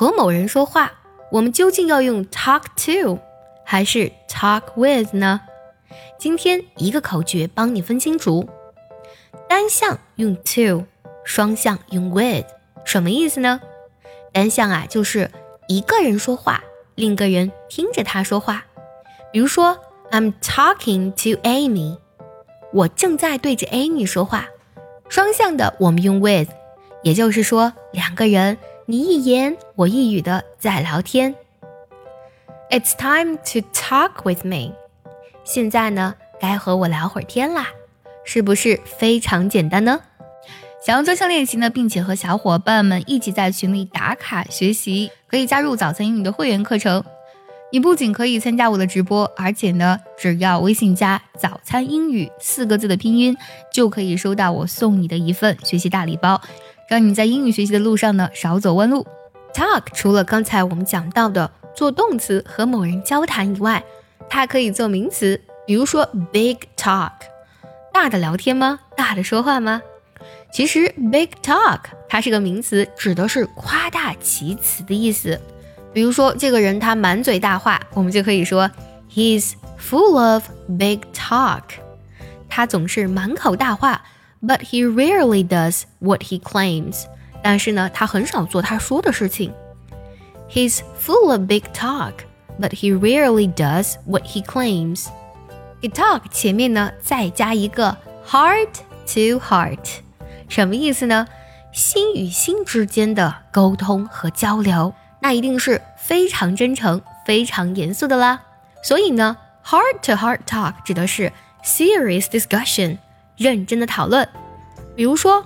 和某人说话，我们究竟要用 talk to 还是 talk with 呢？今天一个口诀帮你分清楚，单向用 to，双向用 with，什么意思呢？单向啊，就是一个人说话，另一个人听着他说话。比如说，I'm talking to Amy，我正在对着 Amy 说话。双向的我们用 with，也就是说两个人你一言我一语的在聊天。It's time to talk with me。现在呢，该和我聊会儿天啦，是不是非常简单呢？想要专项练习呢，并且和小伙伴们一起在群里打卡学习，可以加入早餐英语的会员课程。你不仅可以参加我的直播，而且呢，只要微信加“早餐英语”四个字的拼音，就可以收到我送你的一份学习大礼包，让你在英语学习的路上呢少走弯路。Talk 除了刚才我们讲到的做动词和某人交谈以外，它可以做名词，比如说 big talk，大的聊天吗？大的说话吗？其实 big talk 它是个名词，指的是夸大其词的意思。比如说，这个人他满嘴大话，我们就可以说 he's full of big talk。他总是满口大话 ，but he rarely does what he claims。但是呢，他很少做他说的事情。He's full of big talk, but he rarely does what he claims. He talk 前面呢再加一个 heart to heart，什么意思呢？心与心之间的沟通和交流。那一定是非常真诚、非常严肃的啦。所以呢，heart-to-heart talk 指的是 serious discussion， 认真的讨论。比如说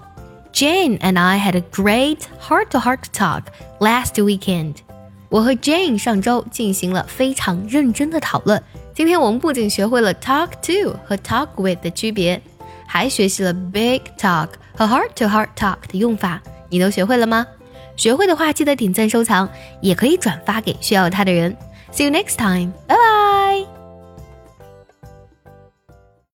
，Jane and I had a great heart-to-heart talk last weekend。我和 Jane 上周进行了非常认真的讨论。今天我们不仅学会了 talk to 和 talk with 的区别，还学习了 big talk 和 heart-to-heart talk 的用法。你都学会了吗？学会的话，记得点赞收藏，也可以转发给需要它的人。See you next time，拜拜。